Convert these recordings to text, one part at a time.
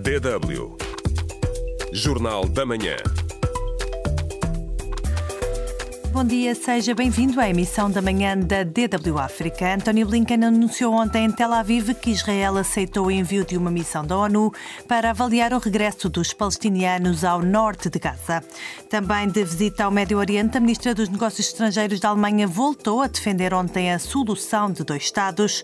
DW Jornal da Manhã. Bom dia, seja bem-vindo à emissão da manhã da DW África. António Blinken anunciou ontem em Tel Aviv que Israel aceitou o envio de uma missão da ONU para avaliar o regresso dos palestinianos ao norte de Gaza. Também de visita ao Médio Oriente, a ministra dos Negócios Estrangeiros da Alemanha voltou a defender ontem a solução de dois Estados.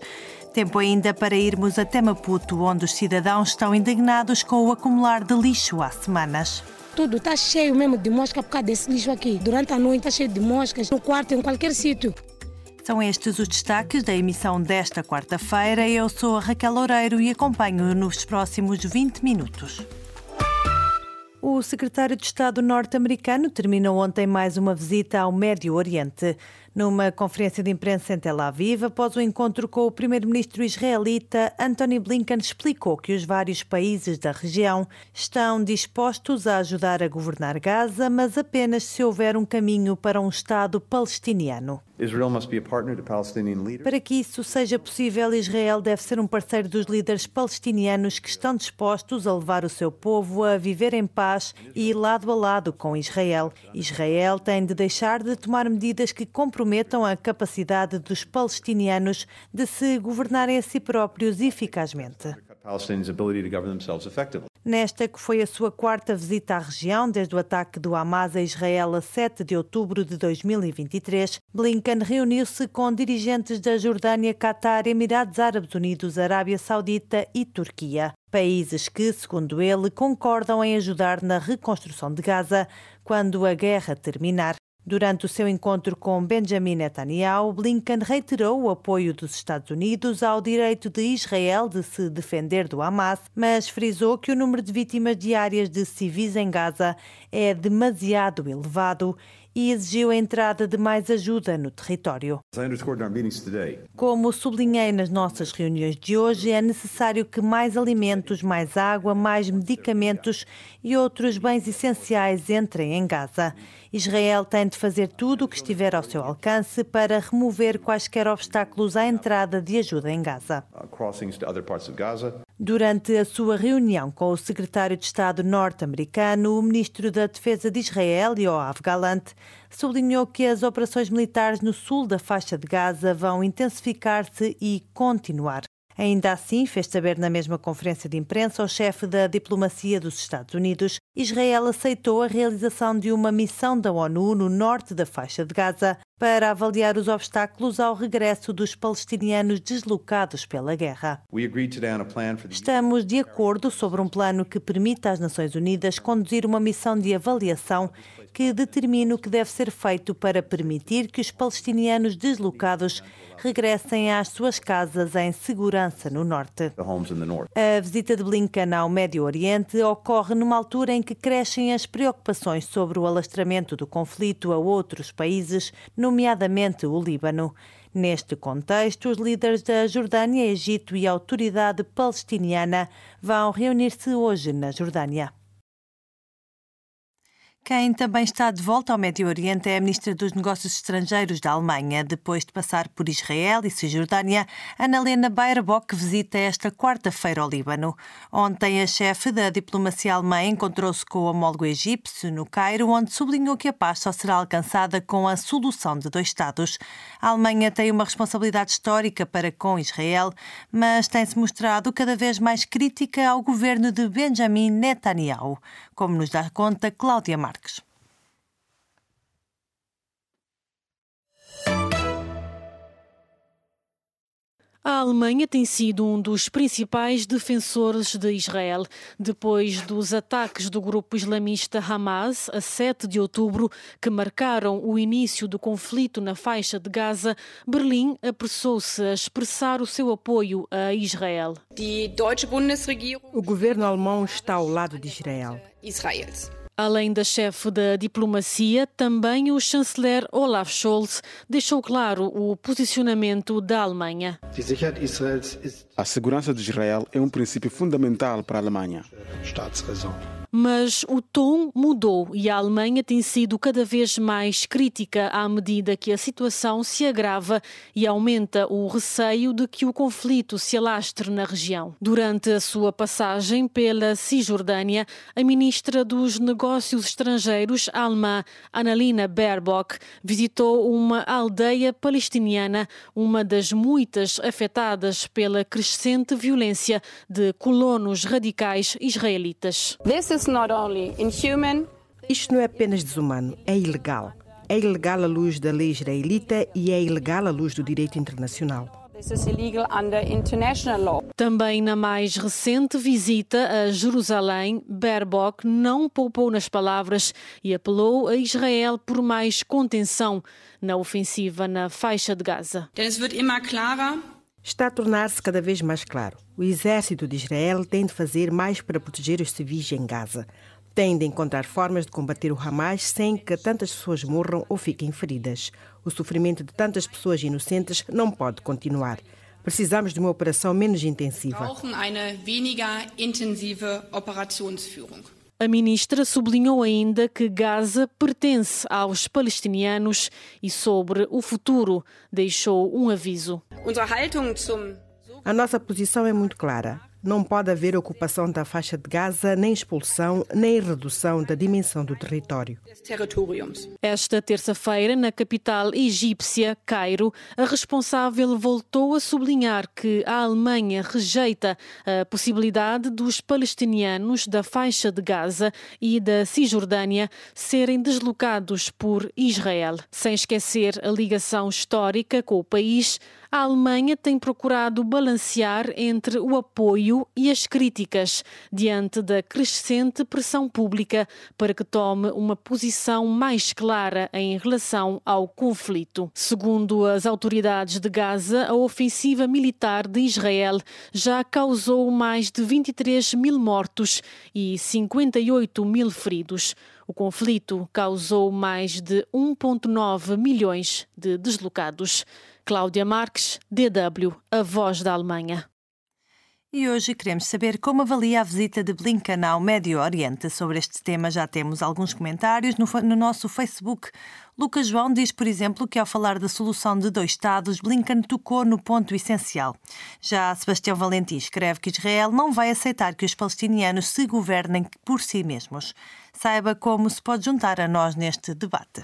Tempo ainda para irmos até Maputo, onde os cidadãos estão indignados com o acumular de lixo há semanas. Tudo está cheio mesmo de mosca por causa desse lixo aqui. Durante a noite está cheio de moscas, no quarto, em qualquer sítio. São estes os destaques da emissão desta quarta-feira. Eu sou a Raquel Loureiro e acompanho nos próximos 20 minutos. O secretário de Estado norte-americano terminou ontem mais uma visita ao Médio Oriente. Numa conferência de imprensa em Tel Aviv, após o encontro com o primeiro-ministro israelita, Anthony Blinken explicou que os vários países da região estão dispostos a ajudar a governar Gaza, mas apenas se houver um caminho para um Estado palestiniano. Para que isso seja possível, Israel deve ser um parceiro dos líderes palestinianos que estão dispostos a levar o seu povo a viver em paz e lado a lado com Israel. Israel tem de deixar de tomar medidas que comprometam a capacidade dos palestinianos de se governarem a si próprios eficazmente. Nesta que foi a sua quarta visita à região desde o ataque do Hamas a Israel a 7 de outubro de 2023, Blinken reuniu-se com dirigentes da Jordânia, Catar, Emirados Árabes Unidos, Arábia Saudita e Turquia. Países que, segundo ele, concordam em ajudar na reconstrução de Gaza quando a guerra terminar. Durante o seu encontro com Benjamin Netanyahu, Blinken reiterou o apoio dos Estados Unidos ao direito de Israel de se defender do Hamas, mas frisou que o número de vítimas diárias de civis em Gaza é demasiado elevado e exigiu a entrada de mais ajuda no território. Como sublinhei nas nossas reuniões de hoje, é necessário que mais alimentos, mais água, mais medicamentos e outros bens essenciais entrem em Gaza. Israel tem de fazer tudo o que estiver ao seu alcance para remover quaisquer obstáculos à entrada de ajuda em Gaza. Durante a sua reunião com o secretário de Estado norte-americano, o ministro da Defesa de Israel, Yoav Galant, sublinhou que as operações militares no sul da faixa de Gaza vão intensificar-se e continuar. Ainda assim, fez saber na mesma conferência de imprensa o chefe da diplomacia dos Estados Unidos, Israel aceitou a realização de uma missão da ONU no norte da faixa de Gaza para avaliar os obstáculos ao regresso dos palestinianos deslocados pela guerra. Estamos de acordo sobre um plano que permita às Nações Unidas conduzir uma missão de avaliação que determine o que deve ser feito para permitir que os palestinianos deslocados regressem às suas casas em segurança no norte. A visita de Blinken ao Médio Oriente ocorre numa altura em que crescem as preocupações sobre o alastramento do conflito a outros países, nomeadamente o Líbano. Neste contexto, os líderes da Jordânia, Egito e a Autoridade Palestiniana vão reunir-se hoje na Jordânia. Quem também está de volta ao Médio Oriente é a Ministra dos Negócios Estrangeiros da Alemanha. Depois de passar por Israel e Cisjordânia, Annalena Baerbock visita esta quarta-feira ao Líbano. Ontem, a chefe da diplomacia alemã encontrou-se com o homólogo egípcio no Cairo, onde sublinhou que a paz só será alcançada com a solução de dois Estados. A Alemanha tem uma responsabilidade histórica para com Israel, mas tem-se mostrado cada vez mais crítica ao governo de Benjamin Netanyahu, como nos dá conta Cláudia Marques. A Alemanha tem sido um dos principais defensores de Israel. Depois dos ataques do grupo islamista Hamas, a 7 de outubro, que marcaram o início do conflito na faixa de Gaza, Berlim apressou-se a expressar o seu apoio a Israel. O governo alemão está ao lado de Israel. Além da chefe da diplomacia, também o chanceler Olaf Scholz deixou claro o posicionamento da Alemanha. A segurança de Israel é um princípio fundamental para a Alemanha. Mas o tom mudou e a Alemanha tem sido cada vez mais crítica à medida que a situação se agrava e aumenta o receio de que o conflito se alastre na região. Durante a sua passagem pela Cisjordânia, a ministra dos Negócios Estrangeiros alemã Annalena Baerbock visitou uma aldeia palestiniana, uma das muitas afetadas pela crescente violência de colonos radicais israelitas. Isto não é apenas desumano, é ilegal. É ilegal à luz da lei israelita e é ilegal à luz do direito internacional. Também na mais recente visita a Jerusalém, Baerbock não poupou nas palavras e apelou a Israel por mais contenção na ofensiva na faixa de Gaza. Está a tornar-se cada vez mais claro. O exército de Israel tem de fazer mais para proteger os civis em Gaza. Tem de encontrar formas de combater o Hamas sem que tantas pessoas morram ou fiquem feridas. O sofrimento de tantas pessoas inocentes não pode continuar. Precisamos de uma operação menos intensiva. A ministra sublinhou ainda que Gaza pertence aos palestinianos e sobre o futuro deixou um aviso. A nossa posição é muito clara. Não pode haver ocupação da faixa de Gaza, nem expulsão, nem redução da dimensão do território. Esta terça-feira, na capital egípcia, Cairo, a responsável voltou a sublinhar que a Alemanha rejeita a possibilidade dos palestinianos da faixa de Gaza e da Cisjordânia serem deslocados por Israel. Sem esquecer a ligação histórica com o país, a Alemanha tem procurado balancear entre o apoio e as críticas diante da crescente pressão pública para que tome uma posição mais clara em relação ao conflito. Segundo as autoridades de Gaza, a ofensiva militar de Israel já causou mais de 23 mil mortos e 58 mil feridos. O conflito causou mais de 1,9 milhões de deslocados. Cláudia Marques, DW, a voz da Alemanha. E hoje queremos saber como avalia a visita de Blinken ao Médio Oriente. Sobre este tema já temos alguns comentários no, no, nosso Facebook. Lucas João diz, por exemplo, que ao falar da solução de dois Estados, Blinken tocou no ponto essencial. Já Sebastião Valentim escreve que Israel não vai aceitar que os palestinianos se governem por si mesmos. Saiba como se pode juntar a nós neste debate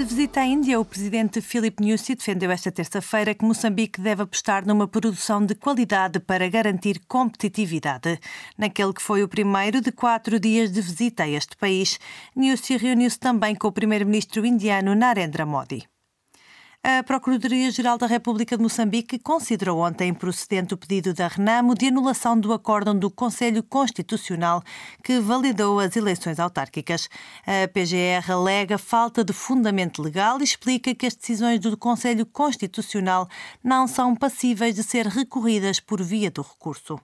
De visita à Índia, o presidente Philip Nyusi defendeu esta terça-feira que Moçambique deve apostar numa produção de qualidade para garantir competitividade. Naquele que foi o primeiro de quatro dias de visita a este país, Nyusi reuniu-se também com o primeiro-ministro indiano Narendra Modi. A Procuradoria-Geral da República de Moçambique considerou ontem procedente o pedido da Renamo de anulação do acórdão do Conselho Constitucional que validou as eleições autárquicas. A PGR alega falta de fundamento legal e explica que as decisões do Conselho Constitucional não são passíveis de ser recorridas por via do recurso.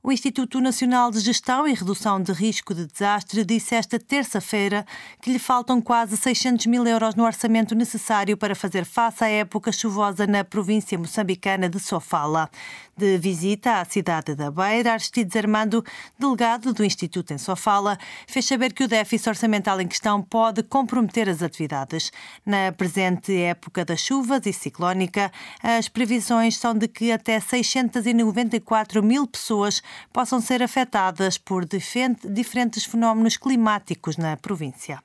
O Instituto Nacional de Gestão e Redução de Risco de Desastre disse esta terça-feira que lhe faltam quase 600 mil euros no orçamento necessário para fazer face à época chuvosa na província moçambicana de Sofala. De visita à cidade da Beira, Aristides Armando, delegado do Instituto em Sofala, fez saber que o déficit orçamental em questão pode comprometer as atividades. Na presente época das chuvas e ciclónica, as previsões são de que até 694 mil pessoas possam ser afetadas por diferentes fenómenos climáticos na província.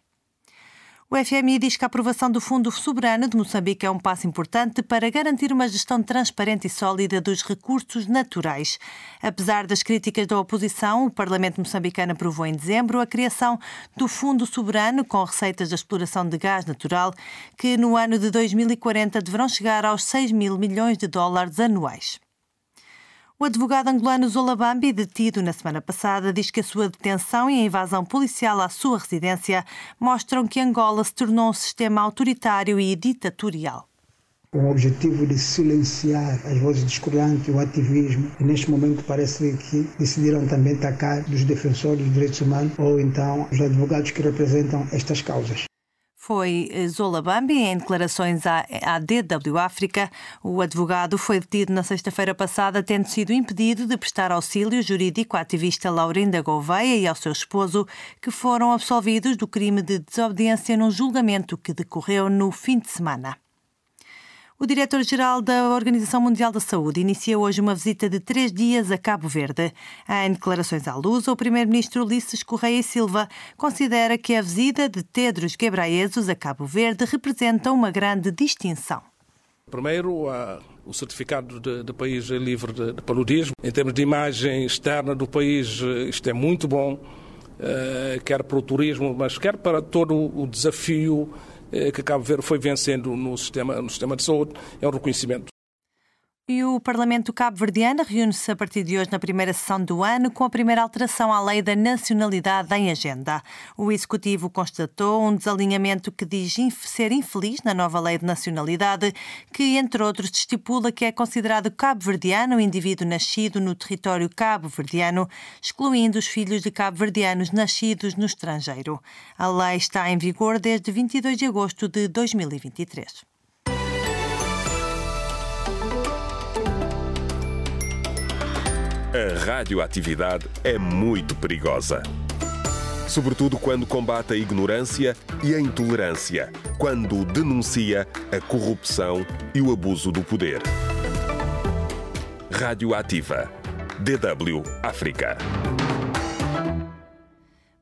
O FMI diz que a aprovação do Fundo Soberano de Moçambique é um passo importante para garantir uma gestão transparente e sólida dos recursos naturais. Apesar das críticas da oposição, o Parlamento moçambicano aprovou em dezembro a criação do Fundo Soberano com receitas da exploração de gás natural, que no ano de 2040 deverão chegar aos 6 mil milhões de dólares anuais. O advogado angolano Zola Bambi, detido na semana passada, diz que a sua detenção e a invasão policial à sua residência mostram que Angola se tornou um sistema autoritário e ditatorial. com o objetivo de silenciar as vozes discordantes, o ativismo. E neste momento parece que decidiram também atacar os defensores dos direitos humanos ou então os advogados que representam estas causas. Foi Zola Bambi em declarações à, à DW África. O advogado foi detido na sexta-feira passada, tendo sido impedido de prestar auxílio jurídico à ativista Laurinda Gouveia e ao seu esposo, que foram absolvidos do crime de desobediência num julgamento que decorreu no fim de semana. O diretor-geral da Organização Mundial da Saúde inicia hoje uma visita de três dias a Cabo Verde. Em declarações à luz, o primeiro-ministro Ulisses Correia Silva considera que a visita de Tedros Ghebreyesus a Cabo Verde representa uma grande distinção. Primeiro, o certificado de, de país livre de, de, paludismo. Em termos de imagem externa do país, isto é muito bom, quer para o turismo, mas quer para todo o desafio eh, que Cabo Verde foi vencendo no sistema, no sistema de saúde, é um reconhecimento. E o Parlamento Cabo-Verdiano reúne-se a partir de hoje na primeira sessão do ano com a primeira alteração à lei da nacionalidade em agenda. O Executivo constatou um desalinhamento que diz ser infeliz na nova lei de nacionalidade, que, entre outros, estipula que é considerado cabo-verdiano o indivíduo nascido no território cabo-verdiano, excluindo os filhos de cabo-verdianos nascidos no estrangeiro. A lei está em vigor desde 22 de agosto de 2023. A radioatividade é muito perigosa. Sobretudo quando combate a ignorância e a intolerância, quando denuncia a corrupção e o abuso do poder. Radioativa. DW África.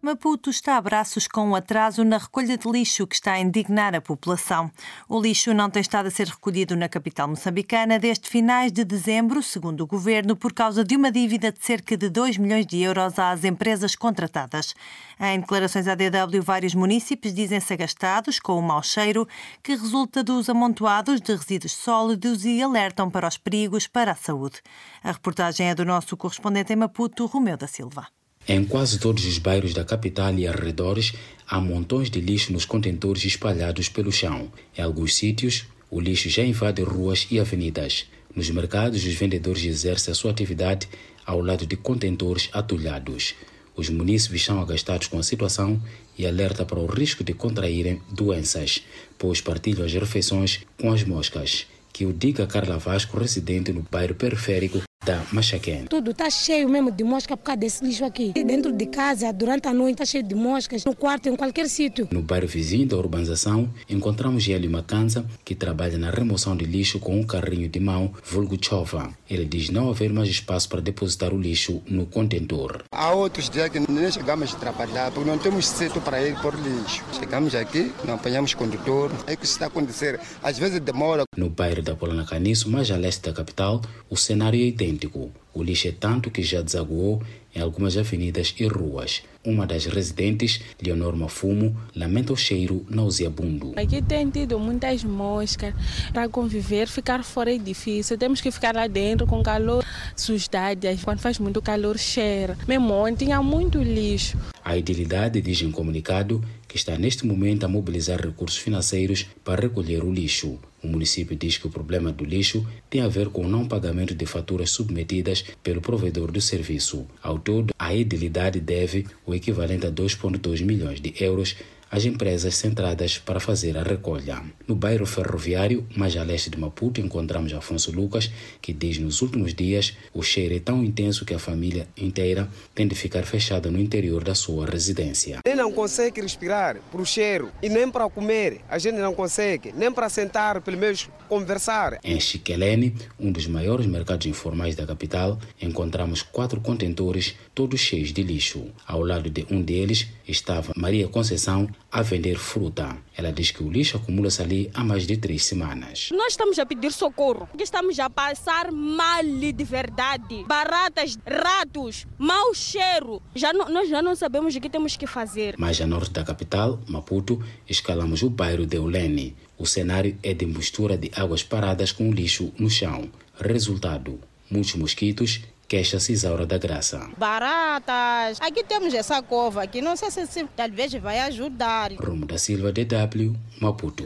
Maputo está a braços com um atraso na recolha de lixo que está a indignar a população. O lixo não tem estado a ser recolhido na capital moçambicana desde finais de dezembro, segundo o governo, por causa de uma dívida de cerca de 2 milhões de euros às empresas contratadas. Em declarações à DW, vários municípios dizem-se agastados com o mau cheiro que resulta dos amontoados de resíduos sólidos e alertam para os perigos para a saúde. A reportagem é do nosso correspondente em Maputo, Romeu da Silva. Em quase todos os bairros da capital e arredores, há montões de lixo nos contentores espalhados pelo chão. Em alguns sítios, o lixo já invade ruas e avenidas. Nos mercados, os vendedores exercem a sua atividade ao lado de contentores atulhados. Os munícipes são agastados com a situação e alerta para o risco de contraírem doenças, pois partilham as refeições com as moscas. Que o diga Carla Vasco, residente no bairro periférico da Machaquém. Tudo está cheio mesmo de mosca por causa desse lixo aqui. Dentro de casa, durante a noite, está cheio de moscas. No quarto, em qualquer sítio. No bairro vizinho da urbanização, encontramos Hélio Macanza, que trabalha na remoção de lixo com um carrinho de mão, vulgo chova. Ele diz não haver mais espaço para depositar o lixo no contentor. Há outros dias que nem chegamos a trabalhar, porque não temos sítio para ir por lixo. Chegamos aqui, não apanhamos condutor. É que isso está a acontecer. Às vezes demora. No bairro da Polana Caniço, mais a leste da capital, o cenário é idêntico. 인디고. O lixo é tanto que já desaguou em algumas avenidas e ruas. Uma das residentes, Leonor Mafumo, lamenta o cheiro nauseabundo. Aqui tem tido muitas moscas. Para conviver, ficar fora é difícil. Temos que ficar lá dentro com calor, sujidade. Quando faz muito calor, cheira. Mesmo ontem tinha muito lixo. A idilidade diz em comunicado que está neste momento a mobilizar recursos financeiros para recolher o lixo. O município diz que o problema do lixo tem a ver com o não pagamento de faturas submetidas pelo provedor do serviço. Ao todo, a edilidade deve o equivalente a 2,2 milhões de euros às empresas centradas para fazer a recolha. No bairro ferroviário, mais a leste de Maputo, encontramos Afonso Lucas, que diz nos últimos dias o cheiro é tão intenso que a família inteira tem de ficar fechada no interior da sua residência. Nem não consegue respirar por cheiro e nem para comer a gente não consegue, nem para sentar, pelo menos conversar. Em Chiquelene, um dos maiores mercados informais da capital, encontramos quatro contentores todos cheios de lixo. Ao lado de um deles estava Maria Conceição, a vender fruta. Ela diz que o lixo acumula-se ali há mais de três semanas. Nós estamos a pedir socorro, porque estamos a passar mal de verdade. Baratas, ratos, mau cheiro. Já não, nós já não sabemos o que temos que fazer. Mais a norte da capital, Maputo, escalamos o bairro de Eulene. O cenário é de mistura de águas paradas com lixo no chão. Resultado, muitos mosquitos queixa-se Isaura da Graça. Baratas. Aqui temos essa cova aqui, não sei se, se talvez vai ajudar. Rumo da Silva, DW, Maputo.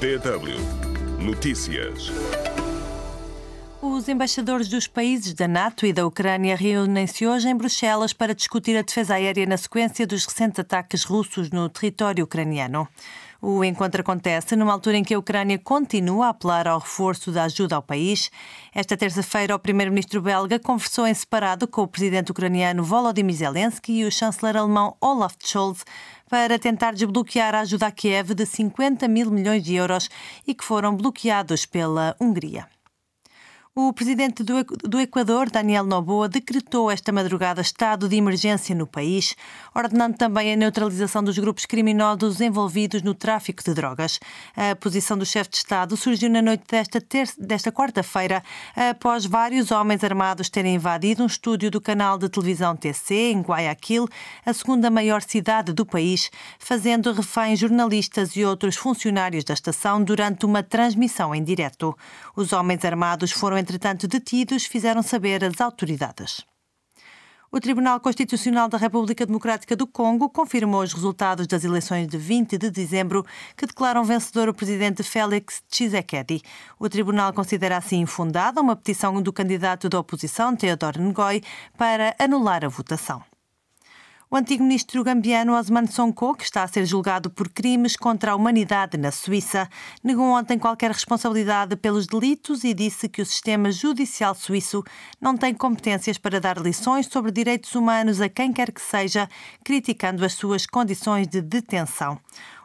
DW Notícias. Os embaixadores dos países da NATO e da Ucrânia reúnem-se hoje em Bruxelas para discutir a defesa aérea na sequência dos recentes ataques russos no território ucraniano. O encontro acontece numa altura em que a Ucrânia continua a apelar ao reforço da ajuda ao país. Esta terça-feira, o primeiro-ministro belga conversou em separado com o presidente ucraniano Volodymyr Zelensky e o chanceler alemão Olaf Scholz para tentar desbloquear a ajuda a Kiev de 50 mil milhões de euros e que foram bloqueados pela Hungria. O presidente do Equador, Daniel Noboa, decretou esta madrugada estado de emergência no país, ordenando também a neutralização dos grupos criminosos envolvidos no tráfico de drogas. A posição do chefe de Estado surgiu na noite desta, desta quarta-feira, após vários homens armados terem invadido um estúdio do canal de televisão TC, em Guayaquil, a segunda maior cidade do país, fazendo refém jornalistas e outros funcionários da estação durante uma transmissão em direto. Os homens armados foram entretanto detidos, fizeram saber as autoridades. O Tribunal Constitucional da República Democrática do Congo confirmou os resultados das eleições de 20 de dezembro, que declaram vencedor o presidente Félix Tshisekedi. O tribunal considera assim infundada uma petição do candidato da oposição, Teodoro Ngoy, para anular a votação. O antigo ministro gambiano Osman Sonko, que está a ser julgado por crimes contra a humanidade na Suíça, negou ontem qualquer responsabilidade pelos delitos e disse que o sistema judicial suíço não tem competências para dar lições sobre direitos humanos a quem quer que seja, criticando as suas condições de detenção.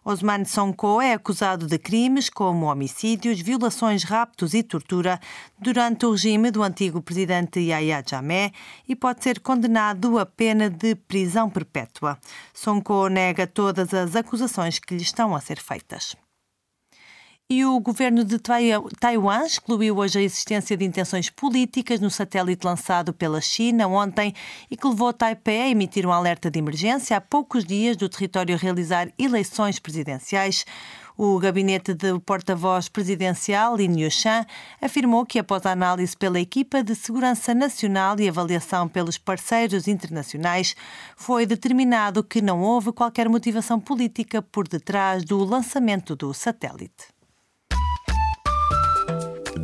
Osman Sonko é acusado de crimes como homicídios, violações, raptos e tortura durante o regime do antigo presidente Yahya Jammeh e pode ser condenado a pena de prisão perpétua. Sonko nega todas as acusações que lhe estão a ser feitas. E o governo de Taiwan excluiu hoje a existência de intenções políticas no satélite lançado pela China ontem e que levou Taipei a emitir um alerta de emergência há poucos dias do território realizar eleições presidenciais. O gabinete do porta-voz presidencial, Lin Yushan, afirmou que, após a análise pela equipa de segurança nacional e avaliação pelos parceiros internacionais, foi determinado que não houve qualquer motivação política por detrás do lançamento do satélite.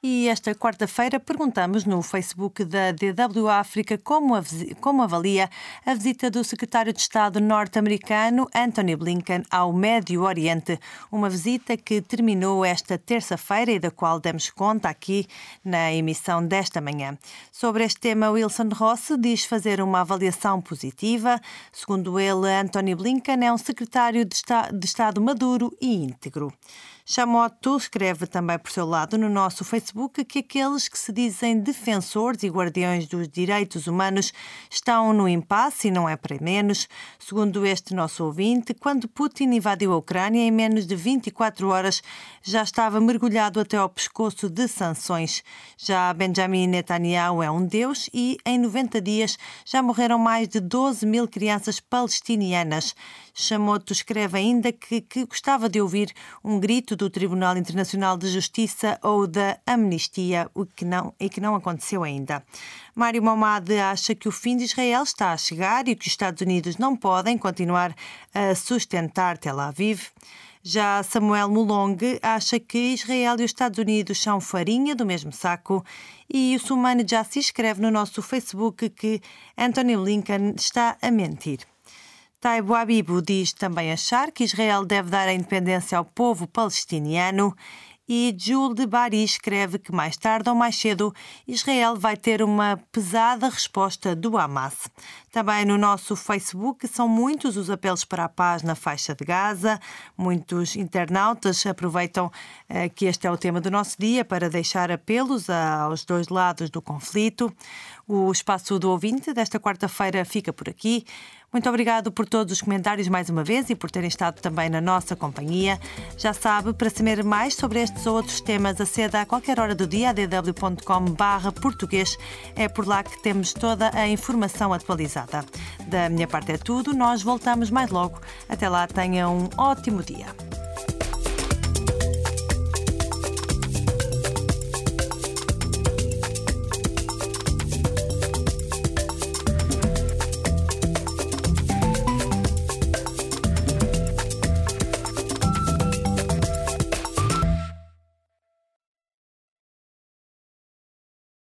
E esta quarta-feira perguntamos no Facebook da DW África como, como avalia a visita do secretário de Estado norte-americano Anthony Blinken ao Médio Oriente, uma visita que terminou esta terça-feira e da qual demos conta aqui na emissão desta manhã. Sobre este tema, Wilson Ross diz fazer uma avaliação positiva. Segundo ele, Anthony Blinken é um secretário de, de Estado maduro e íntegro. Chamoto escreve também por seu lado no nosso Facebook que aqueles que se dizem defensores e guardiões dos direitos humanos estão no impasse e não é para menos. Segundo este nosso ouvinte, quando Putin invadiu a Ucrânia, em menos de 24 horas já estava mergulhado até ao pescoço de sanções. Já Benjamin Netanyahu é um deus e em 90 dias já morreram mais de 12 mil crianças palestinianas. Chamoto escreve ainda que, que gostava de ouvir um grito do Tribunal Internacional de Justiça ou da Amnistia, o que não, e que não aconteceu ainda. Mário Momad acha que o fim de Israel está a chegar e que os Estados Unidos não podem continuar a sustentar Tel Aviv. Já Samuel Mulong acha que Israel e os Estados Unidos são farinha do mesmo saco e o Sumane Jassi escreve no nosso Facebook que Anthony Blinken está a mentir. Taibo Abibu diz também achar que Israel deve dar a independência ao povo palestiniano e Jules de Bari escreve que mais tarde ou mais cedo Israel vai ter uma pesada resposta do Hamas. Também no nosso Facebook são muitos os apelos para a paz na faixa de Gaza. Muitos internautas aproveitam eh, que este é o tema do nosso dia para deixar apelos aos dois lados do conflito. O espaço do ouvinte desta quarta-feira fica por aqui. Muito obrigado por todos os comentários mais uma vez e por terem estado também na nossa companhia. Já sabe, para saber mais sobre estes outros temas, aceda a qualquer hora do dia a dw.com português. É por lá que temos toda a informação atualizada. Da minha parte é tudo, nós voltamos mais logo. Até lá, tenha um ótimo dia.